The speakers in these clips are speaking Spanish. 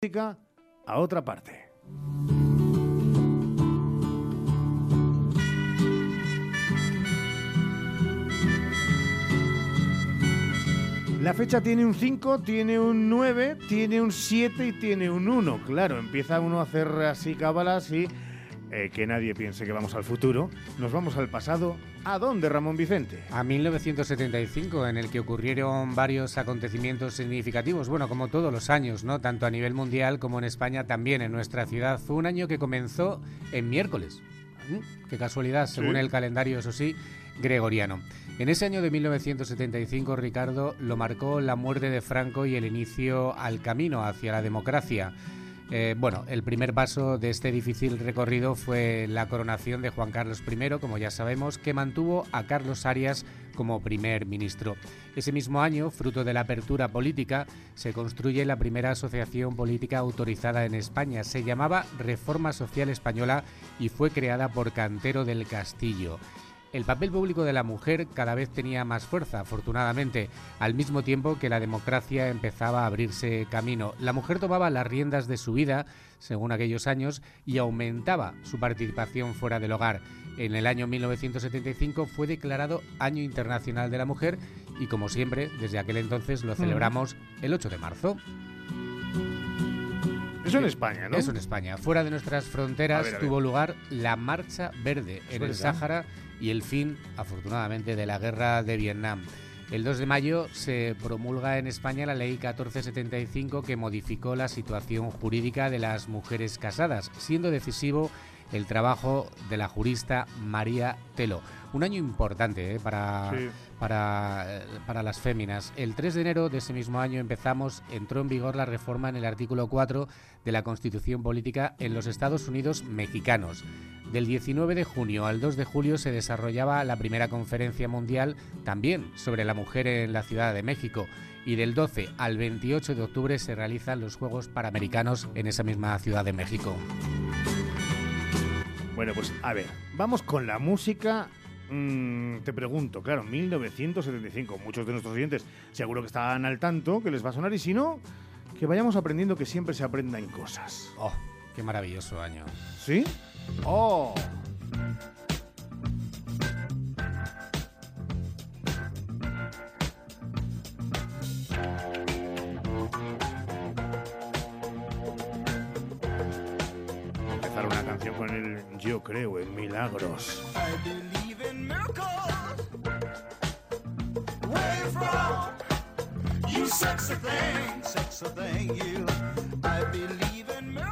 música a otra parte. La fecha tiene un 5, tiene un 9, tiene un 7 y tiene un 1. Claro, empieza uno a hacer así cábalas y eh, que nadie piense que vamos al futuro. Nos vamos al pasado. ¿A dónde, Ramón Vicente? A 1975, en el que ocurrieron varios acontecimientos significativos, bueno, como todos los años, ¿no? Tanto a nivel mundial como en España, también en nuestra ciudad. Fue un año que comenzó en miércoles. ¿Mm? Qué casualidad, según Sí. el calendario, eso sí, gregoriano. En ese año de 1975, Ricardo, lo marcó la muerte de Franco y el inicio al camino hacia la democracia. Eh, bueno, el primer paso de este difícil recorrido fue la coronación de Juan Carlos I, como ya sabemos, que mantuvo a Carlos Arias como primer ministro. Ese mismo año, fruto de la apertura política, se construye la primera asociación política autorizada en España. Se llamaba Reforma Social Española y fue creada por Cantero del Castillo. El papel público de la mujer cada vez tenía más fuerza, afortunadamente, al mismo tiempo que la democracia empezaba a abrirse camino. La mujer tomaba las riendas de su vida, según aquellos años, y aumentaba su participación fuera del hogar. En el año 1975 fue declarado Año Internacional de la Mujer y, como siempre, desde aquel entonces lo celebramos el 8 de marzo. Eso en España, ¿no? Eso en España. Fuera de nuestras fronteras ver, tuvo lugar la Marcha Verde en el. Sáhara y el fin, afortunadamente, de la guerra de Vietnam. El 2 de mayo se promulga en España la Ley 1475 que modificó la situación jurídica de las mujeres casadas, siendo decisivo el trabajo de la jurista María Telo. Un año importante ¿eh? para, Sí. para, eh, para las féminas. El 3 de enero de ese mismo año empezamos, entró en vigor la reforma en el artículo 4 de la Constitución Política en los Estados Unidos mexicanos. Del 19 de junio al 2 de julio se desarrollaba la primera conferencia mundial también sobre la mujer en la Ciudad de México y del 12 al 28 de octubre se realizan los Juegos Panamericanos en esa misma Ciudad de México. Bueno, pues a ver, vamos con la música. Mm, te pregunto, claro, 1975. Muchos de nuestros oyentes seguro que están al tanto, que les va a sonar, y si no, que vayamos aprendiendo que siempre se aprendan cosas. ¡Oh, qué maravilloso año! ¿Sí? ¡Oh! Empezar una canción con el Yo creo en milagros.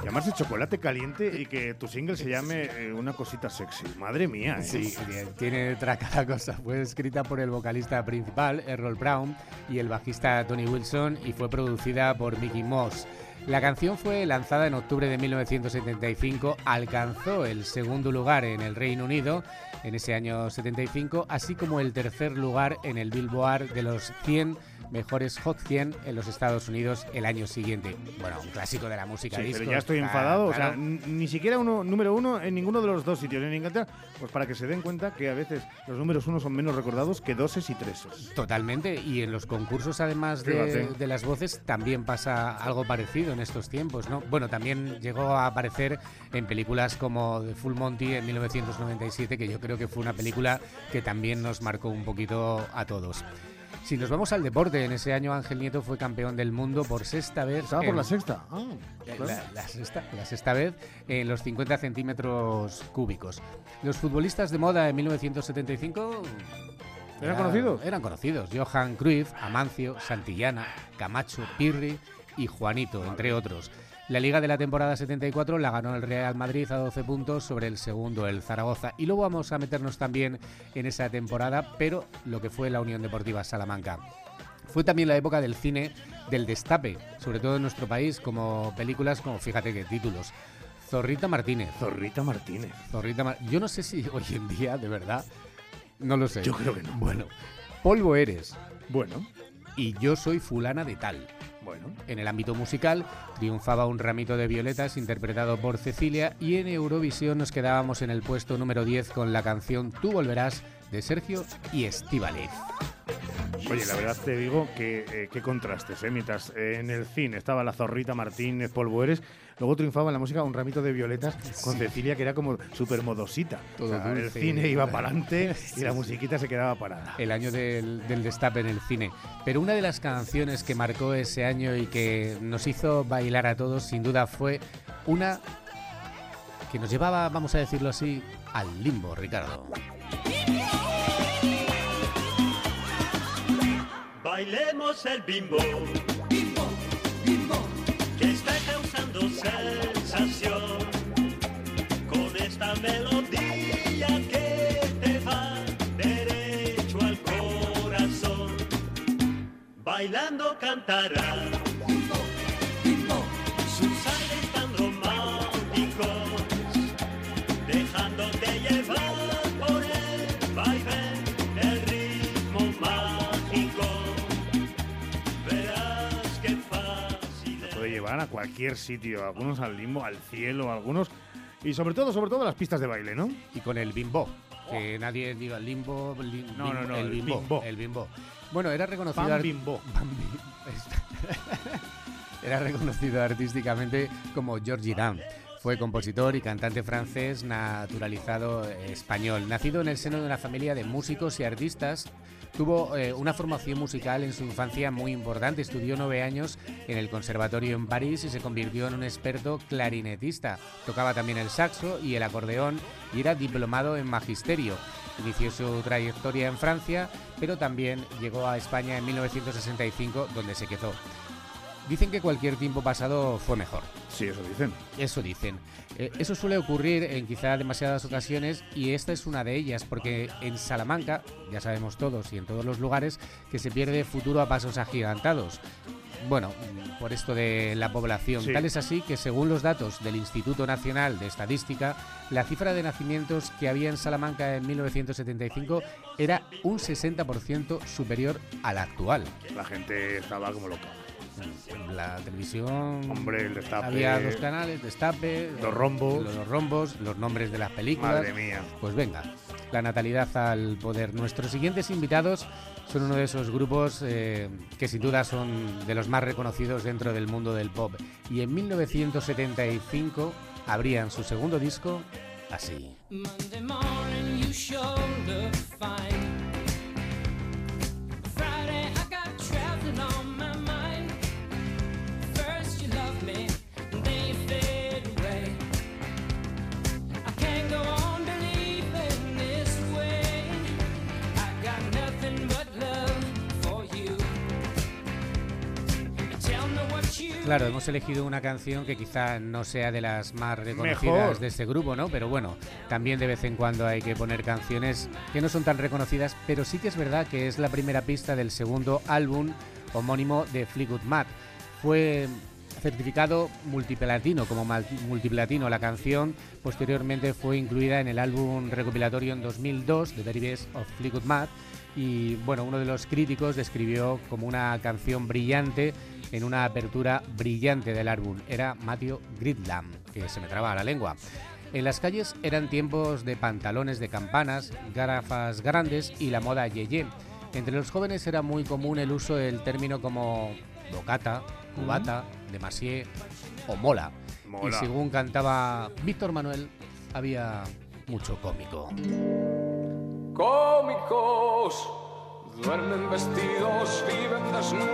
Llamarse chocolate caliente y que tu single se llame eh, una cosita sexy. Madre mía, ¿eh? Sí, tiene detrás cada cosa. Fue escrita por el vocalista principal, Errol Brown, y el bajista Tony Wilson, y fue producida por Mickey Moss. La canción fue lanzada en octubre de 1975, alcanzó el segundo lugar en el Reino Unido en ese año 75, así como el tercer lugar en el Billboard de los 100 mejores Hot 100 en los Estados Unidos el año siguiente. Bueno, un clásico de la música Sí, disco. pero ya estoy enfadado. O sea, claro. ni siquiera uno número uno en ninguno de los dos sitios en Inglaterra. Pues para que se den cuenta que a veces los números uno son menos recordados que doses y treses. Totalmente, y en los concursos, además de, de las voces, también pasa algo parecido en estos tiempos, ¿no? Bueno, también llegó a aparecer en películas como The Full Monty en 1997, que yo creo que fue una película que también nos marcó un poquito a todos. Si nos vamos al deporte, en ese año Ángel Nieto fue campeón del mundo por sexta vez. Estaba por en- la sexta. Ah, claro. la, la sexta, la sexta vez en los 50 centímetros cúbicos. Los futbolistas de moda en 1975 ¿Eran ya conocidos? Eran conocidos. Johan Cruyff, Amancio, Santillana, Camacho, Pirri y Juanito, entre otros. La liga de la temporada 74 la ganó el Real Madrid a 12 puntos sobre el segundo, el Zaragoza. Y luego vamos a meternos también en esa temporada, pero lo que fue la Unión Deportiva Salamanca. Fue también la época del cine del destape, sobre todo en nuestro país, como películas como, fíjate qué títulos, Zorrita Martínez. Zorrita Martínez. Zorrita Mar- Yo no sé si hoy en día, de verdad, no lo sé. Yo creo que no. Bueno, Polvo eres Bueno, y yo soy fulana de tal. Bueno. En el ámbito musical triunfaba un ramito de violetas interpretado por Cecilia y en Eurovisión nos quedábamos en el puesto número 10 con la canción Tú volverás de Sergio y Estíbaliz. Oye, la verdad te digo que eh, qué contrastes, ¿eh? Mientras eh, en el cine estaba la zorrita Martínez, Polvoeres, luego triunfaba en la música un ramito de violetas con Cecilia que era como súper modosita. Todo O sea, el cine iba para adelante y la musiquita se quedaba parada. el año del, del destape en el cine. Pero una de las canciones que marcó ese año y que nos hizo bailar a todos, sin duda, fue una que nos llevaba, vamos a decirlo así, al limbo, Ricardo. Bailemos el. Bimbo, sensación. Con esta melodía que te va derecho al corazón. Bailando cantará. A cualquier sitio, algunos al limbo, al cielo, algunos. Y sobre todo, sobre todo las pistas de baile, ¿no? Y con el bimbo. Que nadie diga limbo, lim- No, no, no, el bimbo, bimbo. El bimbo. Bueno, era reconocido. Pan bimbo. Era reconocido artísticamente como Georgie Dan. Fue compositor y cantante francés naturalizado español. Nacido en el seno de una familia de músicos y artistas, tuvo eh, una formación musical en su infancia muy importante. Estudió nueve años en el conservatorio en París y se convirtió en un experto clarinetista. Tocaba también el saxo y el acordeón y era diplomado en magisterio. Inició su trayectoria en Francia, pero también llegó a España en 1965, donde se quedó. Dicen que cualquier tiempo pasado fue mejor. Sí, eso dicen. Eso dicen. Eh, eso suele ocurrir en quizá demasiadas ocasiones y esta es una de ellas, porque en Salamanca, ya sabemos todos y en todos los lugares, que se pierde futuro a pasos agigantados. Bueno, por esto de la población. Sí. Tal es así que según los datos del Instituto Nacional de Estadística, la cifra de nacimientos que había en Salamanca en 1975 era un 60% superior a la actual. La gente estaba como loca. La televisión... Hombre, el destape. Había dos canales, Destape, Los rombos. los, los rombos, los nombres de las películas. Madre mía. Pues venga, la natalidad al poder. Nuestros siguientes invitados son uno de esos grupos eh, que sin duda son de los más reconocidos dentro del mundo del pop. Y en 1975 abrían su segundo disco así. Monday morning you sure Claro, hemos elegido una canción que quizá no sea de las más reconocidas Mejor. de este grupo, ¿no? Pero bueno, también de vez en cuando hay que poner canciones que no son tan reconocidas, pero sí que es verdad que es la primera pista del segundo álbum homónimo de Fleetwood Mac. Fue certificado multiplatino como multiplatino la canción, posteriormente fue incluida en el álbum recopilatorio en 2002 The Very Best of Fleetwood Mac y bueno, uno de los críticos describió como una canción brillante en una apertura brillante del álbum. Era Matthew Gridlam, que se me traba la lengua. En las calles eran tiempos de pantalones de campanas, gafas grandes y la moda yeye. Entre los jóvenes era muy común el uso del término como bocata, cubata, demasié o mola. Mola. Y según cantaba Víctor Manuel, había mucho cómico. cómicos. Duermen vestidos, viven desnudos,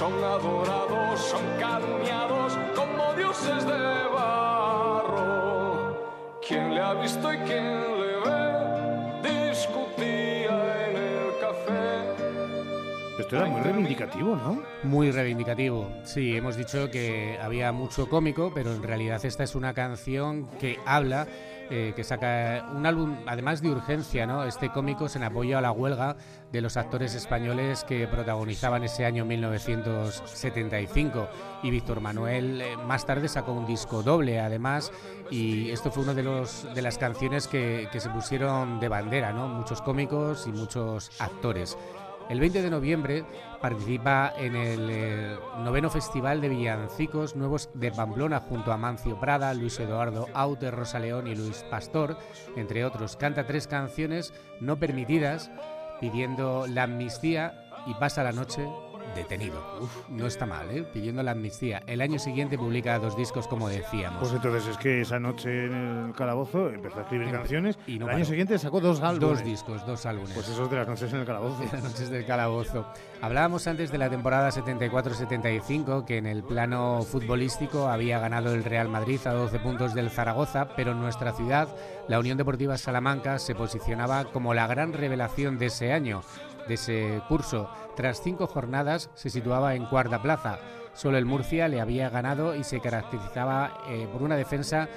Son adorados, son calumniados como dioses de barro. ¿Quién le ha visto y quién le Esto era muy reivindicativo, ¿no? Muy reivindicativo. Sí, hemos dicho que había mucho cómico, pero en realidad esta es una canción que habla, eh, que saca un álbum, además de urgencia, ¿no? Este cómico es en apoyo a la huelga de los actores españoles que protagonizaban ese año 1975. Y Víctor Manuel eh, más tarde sacó un disco doble, además, y esto fue una de, los, de las canciones que, que se pusieron de bandera, ¿no? Muchos cómicos y muchos actores. El 20 de noviembre participa en el eh, noveno Festival de Villancicos Nuevos de Pamplona junto a Mancio Prada, Luis Eduardo Aute, Rosa León y Luis Pastor, entre otros. Canta tres canciones no permitidas pidiendo la amnistía y pasa la noche detenido. Uf, no está mal, ¿eh? Pidiendo la amnistía. El año siguiente publica dos discos, como decíamos. Pues entonces es que esa noche en el calabozo empezó a escribir Empe- canciones y no el año siguiente sacó dos álbumes. dos discos, dos álbumes. Pues esos de las noches en el calabozo. Las noches del calabozo. Hablábamos antes de la temporada 74-75, que en el plano futbolístico había ganado el Real Madrid a 12 puntos del Zaragoza, pero en nuestra ciudad, la Unión Deportiva Salamanca se posicionaba como la gran revelación de ese año, de ese curso. Tras cinco jornadas se situaba en cuarta plaza. Solo el Murcia le había ganado y se caracterizaba eh, por una defensa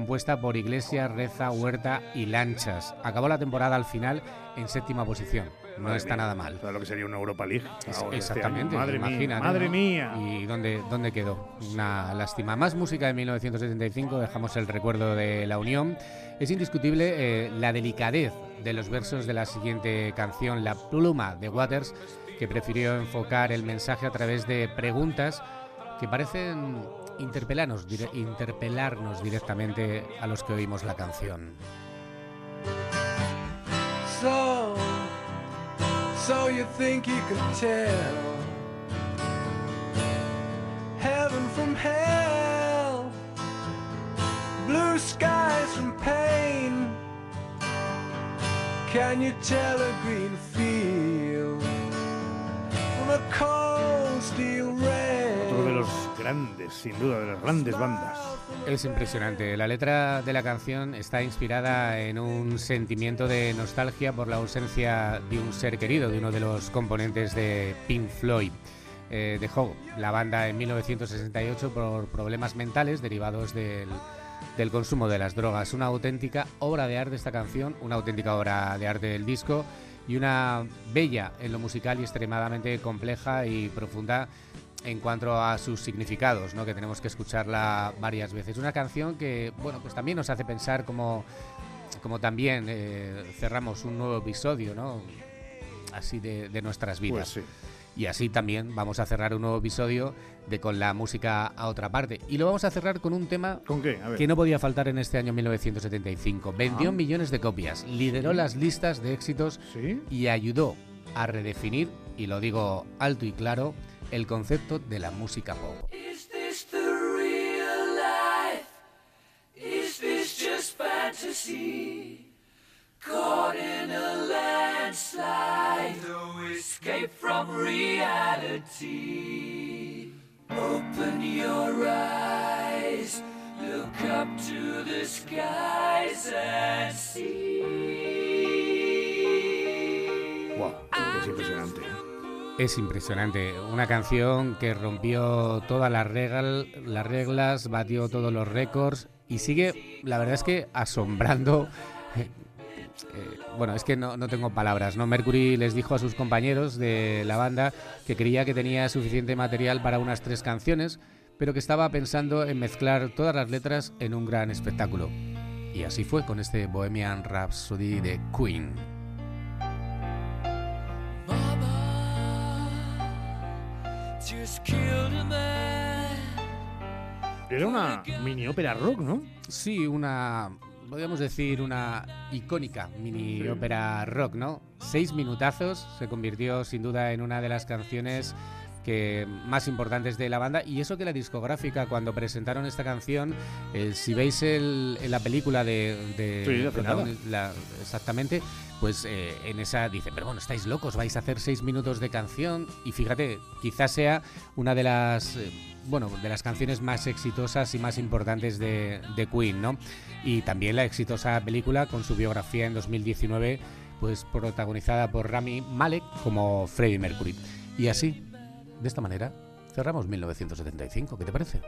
compuesta por Iglesias, Reza, Huerta y Lanchas. Acabó la temporada al final en séptima posición. No Madre está mía. nada mal. ¿Sabes lo que sería una Europa League? Es- este exactamente, año? Madre imagínate, mía, ¿no? madre mía. ¿Y dónde, dónde quedó? Una lástima. Más música de 1975, dejamos el recuerdo de la Unión. Es indiscutible eh, la delicadez de los versos de la siguiente canción, La pluma de Waters, que prefirió enfocar el mensaje a través de preguntas que parecen interpelarnos, dire- interpelarnos directamente a los que oímos la canción. So, so you think you could tell heaven from hell, blue skies from pain? Can you tell a green field from a cold steel grandes, sin duda, de las grandes bandas. Es impresionante. La letra de la canción está inspirada en un sentimiento de nostalgia por la ausencia de un ser querido, de uno de los componentes de Pink Floyd. Eh, dejó la banda en 1968 por problemas mentales derivados del, del consumo de las drogas. Una auténtica obra de arte esta canción, una auténtica obra de arte del disco y una bella en lo musical y extremadamente compleja y profunda en cuanto a sus significados, ¿no? que tenemos que escucharla varias veces. Una canción que, bueno, pues también nos hace pensar como, como también eh, cerramos un nuevo episodio, ¿no? Así de, de nuestras vidas. Pues sí. Y así también vamos a cerrar un nuevo episodio de Con la música a otra parte. Y lo vamos a cerrar con un tema ¿Con qué? A ver. que no podía faltar en este año 1975. Vendió Ah. millones de copias, lideró las listas de éxitos ¿Sí? y ayudó a redefinir, y lo digo alto y claro, el concepto de la música pop. Is this the real life? Is this just fantasy? Caught in a landslide, no escape from reality. Open your eyes, look up to the skies and see. Wow, es impresionante. Es impresionante, una canción que rompió todas las, regal- las reglas, batió todos los récords y sigue, la verdad es que asombrando. eh, bueno, es que no, no tengo palabras, ¿no? Mercury les dijo a sus compañeros de la banda que creía que tenía suficiente material para unas tres canciones, pero que estaba pensando en mezclar todas las letras en un gran espectáculo. Y así fue con este Bohemian Rhapsody de Queen. Era una mini ópera rock, ¿no? Sí, una, podríamos decir, una icónica mini Sí. ópera rock, ¿no? Seis minutazos, se convirtió sin duda en una de las canciones que más importantes de la banda. Y eso que la discográfica cuando presentaron esta canción eh, si veis el, en la película de, de Sí, la- exactamente pues eh, en esa dice pero bueno estáis locos vais a hacer seis minutos de canción y fíjate quizás sea una de las eh, bueno de las canciones más exitosas y más importantes de, de Queen no y también la exitosa película con su biografía en 2019 pues protagonizada por Rami Malek como Freddie Mercury. Y así de esta manera cerramos 1975 ¿qué te parece?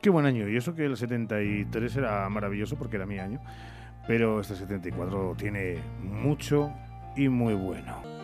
Qué buen año. Y eso que el 73 era maravilloso porque era mi año. Pero este 74 tiene mucho y muy bueno.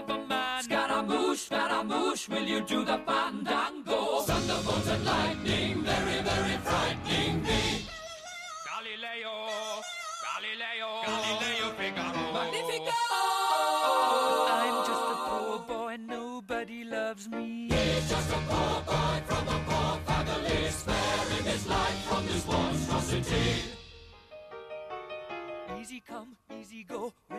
Of a man. Scaramouche, Scaramouche, will you do the fandango? Thunderbolts and lightning, very, very frightening me. Galileo, Galileo, Galileo Figaro. Magnifico! I'm just a poor boy, nobody loves me. He's just a poor boy from a poor family, sparing his life from this monstrosity. Easy come, easy go,